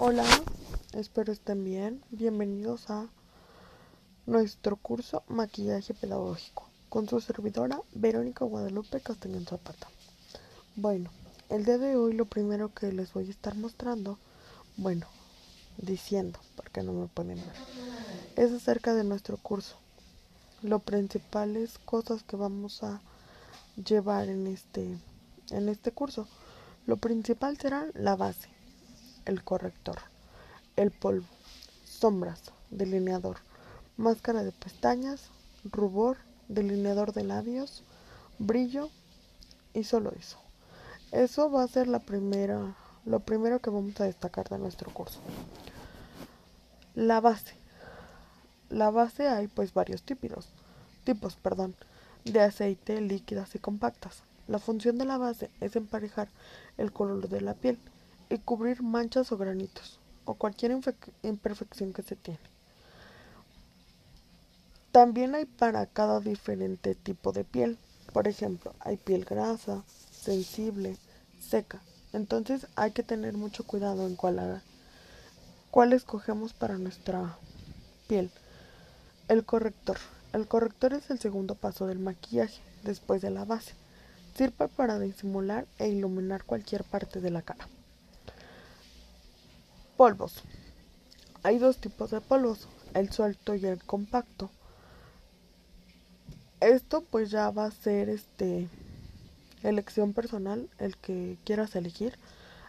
Hola, espero estén bien. Bienvenidos a nuestro curso Maquillaje Pedagógico con su servidora Verónica Guadalupe Castañón Zapata. Bueno, el día de hoy lo primero que les voy a estar mostrando, bueno, diciendo, porque no me pueden ver, es acerca de nuestro curso. Lo principales cosas que vamos a llevar en este en este curso. Lo principal será la base el corrector, el polvo, sombras, delineador, máscara de pestañas, rubor, delineador de labios, brillo y solo eso. Eso va a ser la primera, lo primero que vamos a destacar de nuestro curso. La base. La base hay pues varios tipos, tipos, perdón, de aceite, líquidas y compactas. La función de la base es emparejar el color de la piel y cubrir manchas o granitos o cualquier imperfección que se tiene. También hay para cada diferente tipo de piel. Por ejemplo, hay piel grasa, sensible, seca. Entonces hay que tener mucho cuidado en cuál, cuál escogemos para nuestra piel. El corrector. El corrector es el segundo paso del maquillaje, después de la base. Sirve para disimular e iluminar cualquier parte de la cara. Polvos. Hay dos tipos de polvos, el suelto y el compacto. Esto pues ya va a ser este elección personal, el que quieras elegir.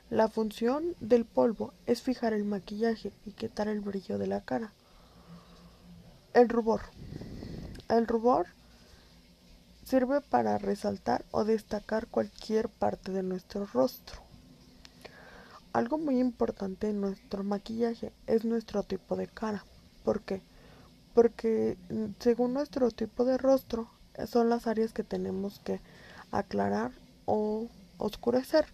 La función del polvo es fijar el maquillaje y quitar el brillo de la cara. El rubor. El rubor sirve para resaltar o destacar cualquier parte de nuestro rostro. Algo muy importante en nuestro maquillaje es nuestro tipo de cara. ¿Por qué? Porque mm, según nuestro tipo de rostro son las áreas que tenemos que aclarar o oscurecer.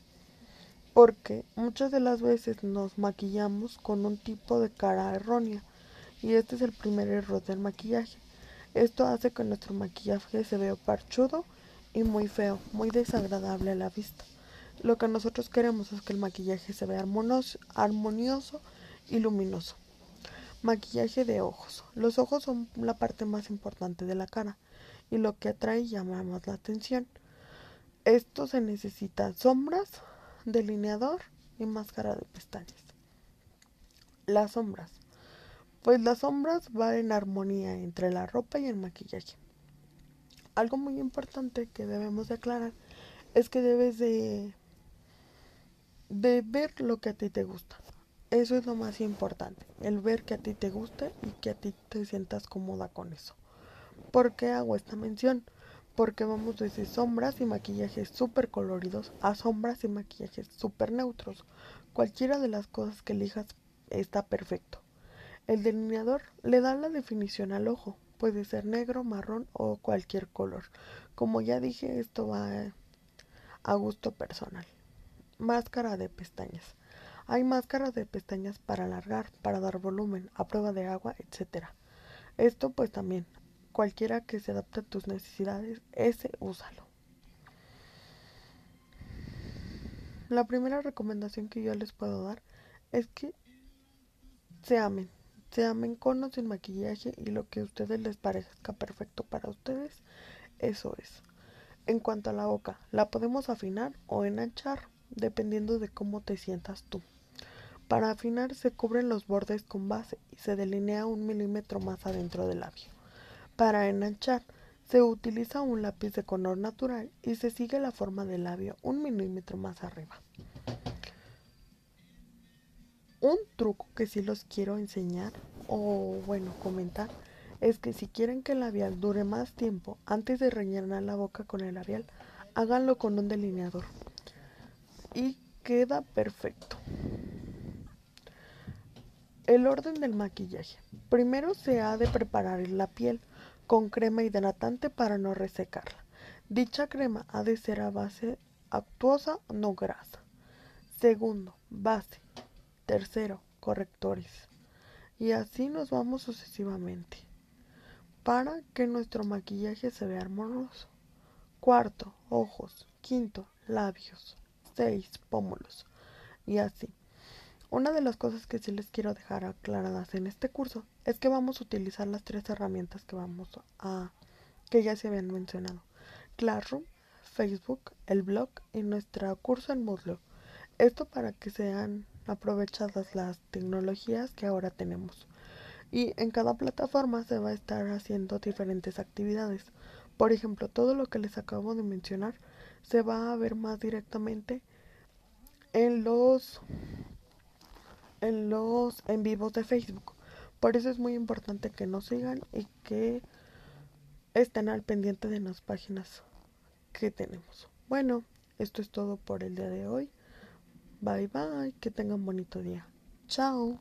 Porque muchas de las veces nos maquillamos con un tipo de cara errónea. Y este es el primer error del maquillaje. Esto hace que nuestro maquillaje se vea parchudo y muy feo, muy desagradable a la vista. Lo que nosotros queremos es que el maquillaje se vea armonioso, y luminoso. Maquillaje de ojos. Los ojos son la parte más importante de la cara y lo que atrae y llama más la atención. Esto se necesita sombras, delineador y máscara de pestañas. Las sombras. Pues las sombras van en armonía entre la ropa y el maquillaje. Algo muy importante que debemos de aclarar es que debes de de ver lo que a ti te gusta. Eso es lo más importante, el ver que a ti te guste y que a ti te sientas cómoda con eso. ¿Por qué hago esta mención? Porque vamos desde sombras y maquillajes súper coloridos a sombras y maquillajes súper neutros. Cualquiera de las cosas que elijas está perfecto. El delineador le da la definición al ojo. Puede ser negro, marrón o cualquier color. Como ya dije, esto va a gusto personal. Máscara de pestañas. Hay máscaras de pestañas para alargar, para dar volumen, a prueba de agua, etc. Esto pues también, cualquiera que se adapte a tus necesidades, ese úsalo. La primera recomendación que yo les puedo dar es que se amen, se amen con o sin maquillaje y lo que a ustedes les parezca perfecto para ustedes, eso es. En cuanto a la boca, la podemos afinar o enanchar dependiendo de cómo te sientas tú. Para afinar se cubren los bordes con base y se delinea un milímetro más adentro del labio. Para enanchar se utiliza un lápiz de color natural y se sigue la forma del labio un milímetro más arriba. Un truco que sí los quiero enseñar o bueno comentar es que si quieren que el labial dure más tiempo antes de rellenar la boca con el labial, háganlo con un delineador y queda perfecto. El orden del maquillaje. Primero se ha de preparar la piel con crema hidratante para no resecarla. Dicha crema ha de ser a base actuosa, no grasa. Segundo, base. Tercero, correctores. Y así nos vamos sucesivamente para que nuestro maquillaje se vea armonioso. Cuarto, ojos. Quinto, labios seis pómulos y así. Una de las cosas que sí les quiero dejar aclaradas en este curso es que vamos a utilizar las tres herramientas que vamos a que ya se habían mencionado. Classroom, Facebook, el blog y nuestro curso en Moodle. Esto para que sean aprovechadas las tecnologías que ahora tenemos. Y en cada plataforma se va a estar haciendo diferentes actividades. Por ejemplo, todo lo que les acabo de mencionar se va a ver más directamente en los en los en vivos de Facebook. Por eso es muy importante que nos sigan y que estén al pendiente de las páginas que tenemos. Bueno, esto es todo por el día de hoy. Bye bye, que tengan bonito día. Chao.